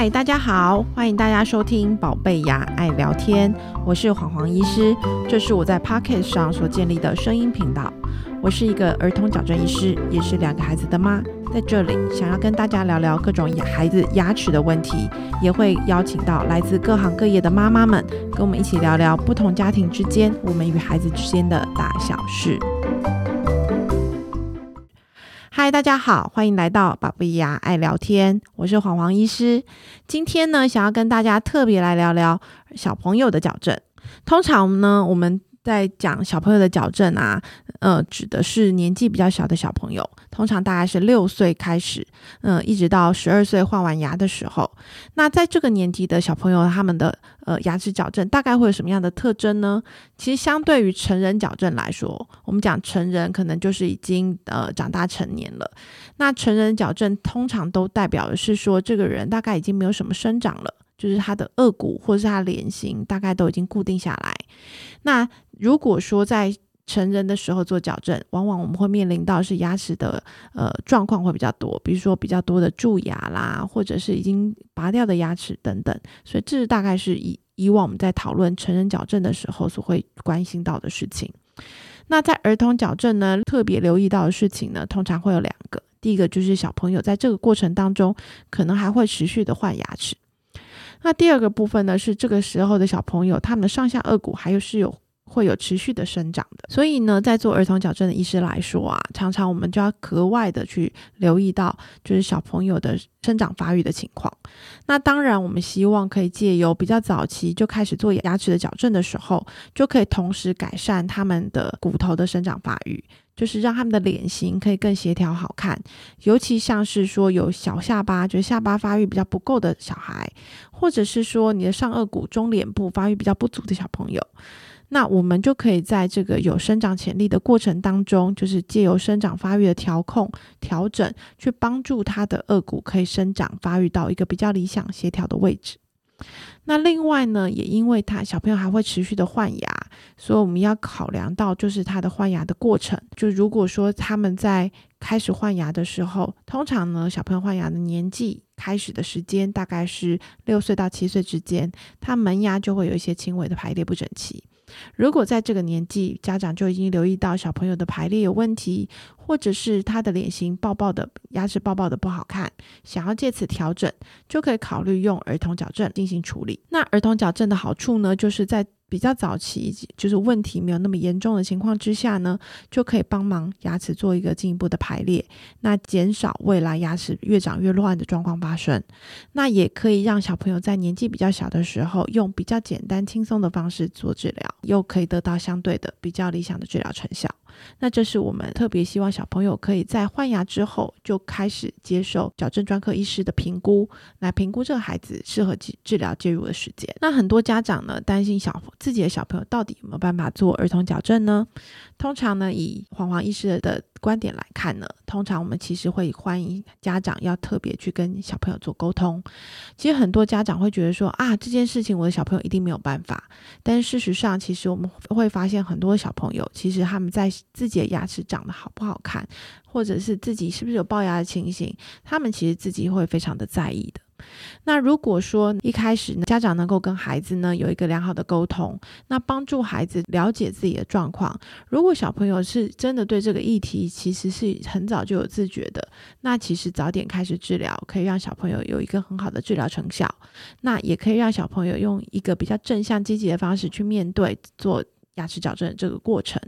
嗨，大家好，欢迎大家收听宝贝牙爱聊天，我是黄黄医师，这是我在 Pocket 上所建立的声音频道。我是一个儿童矫正医师，也是两个孩子的妈，在这里想要跟大家聊聊各种孩子牙齿的问题，也会邀请到来自各行各业的妈妈们，跟我们一起聊聊不同家庭之间，我们与孩子之间的大小事。嗨，大家好，欢迎来到巴布亚爱聊天，我是黄黄医师。今天呢，想要跟大家特别来聊聊小朋友的矫正。通常呢，我们在讲小朋友的矫正啊，呃，指的是年纪比较小的小朋友，通常大概是六岁开始，嗯，一直到十二岁换完牙的时候。那在这个年纪的小朋友，他们的呃牙齿矫正大概会有什么样的特征呢？其实相对于成人矫正来说，我们讲成人可能就是已经呃长大成年了。那成人矫正通常都代表的是说，这个人大概已经没有什么生长了。就是他的颚骨或是他脸型大概都已经固定下来。那如果说在成人的时候做矫正，往往我们会面临到是牙齿的呃状况会比较多，比如说比较多的蛀牙啦，或者是已经拔掉的牙齿等等。所以这是大概是以以往我们在讨论成人矫正的时候所会关心到的事情。那在儿童矫正呢，特别留意到的事情呢，通常会有两个。第一个就是小朋友在这个过程当中，可能还会持续的换牙齿。那第二个部分呢，是这个时候的小朋友，他们的上下颚骨还有是有会有持续的生长的，所以呢，在做儿童矫正的医师来说啊，常常我们就要格外的去留意到，就是小朋友的生长发育的情况。那当然，我们希望可以借由比较早期就开始做牙齿的矫正的时候，就可以同时改善他们的骨头的生长发育。就是让他们的脸型可以更协调好看，尤其像是说有小下巴，就是下巴发育比较不够的小孩，或者是说你的上颚骨中脸部发育比较不足的小朋友，那我们就可以在这个有生长潜力的过程当中，就是借由生长发育的调控调整，去帮助他的颚骨可以生长发育到一个比较理想协调的位置。那另外呢，也因为他小朋友还会持续的换牙，所以我们要考量到就是他的换牙的过程。就如果说他们在开始换牙的时候，通常呢，小朋友换牙的年纪开始的时间大概是六岁到七岁之间，他门牙就会有一些轻微的排列不整齐。如果在这个年纪，家长就已经留意到小朋友的排列有问题，或者是他的脸型爆爆的牙齿爆爆的不好看，想要借此调整，就可以考虑用儿童矫正进行处理。那儿童矫正的好处呢，就是在比较早期，就是问题没有那么严重的情况之下呢，就可以帮忙牙齿做一个进一步的排列，那减少未来牙齿越长越乱的状况发生。那也可以让小朋友在年纪比较小的时候，用比较简单轻松的方式做治疗，又可以得到相对的比较理想的治疗成效。那这是我们特别希望小朋友可以在换牙之后就开始接受矫正专科医师的评估，来评估这个孩子适合治治疗介入的时间。那很多家长呢担心小自己的小朋友到底有没有办法做儿童矫正呢？通常呢，以黄黄医师的观点来看呢，通常我们其实会欢迎家长要特别去跟小朋友做沟通。其实很多家长会觉得说啊，这件事情我的小朋友一定没有办法。但是事实上，其实我们会发现很多小朋友其实他们在自己的牙齿长得好不好看，或者是自己是不是有龅牙的情形，他们其实自己会非常的在意的。那如果说一开始呢家长能够跟孩子呢有一个良好的沟通，那帮助孩子了解自己的状况。如果小朋友是真的对这个议题其实是很早就有自觉的，那其实早点开始治疗，可以让小朋友有一个很好的治疗成效。那也可以让小朋友用一个比较正向积极的方式去面对做牙齿矫正的这个过程。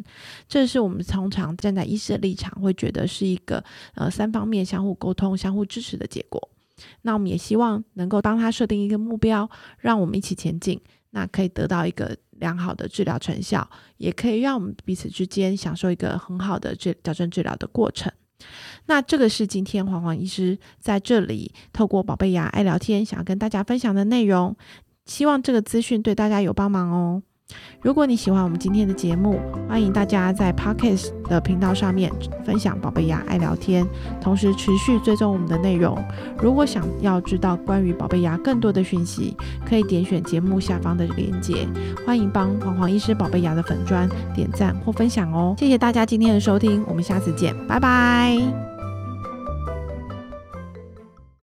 这是我们通常站在医师的立场会觉得是一个呃三方面相互沟通、相互支持的结果。那我们也希望能够帮他设定一个目标，让我们一起前进，那可以得到一个良好的治疗成效，也可以让我们彼此之间享受一个很好的治矫正治疗的过程。那这个是今天黄黄医师在这里透过宝贝牙爱聊天，想要跟大家分享的内容，希望这个资讯对大家有帮忙哦。如果你喜欢我们今天的节目，欢迎大家在 Podcast 的频道上面分享宝贝牙爱聊天，同时持续追踪我们的内容。如果想要知道关于宝贝牙更多的讯息，可以点选节目下方的链接。欢迎帮黄黄医师宝贝牙的粉砖点赞或分享哦。谢谢大家今天的收听，我们下次见，拜拜。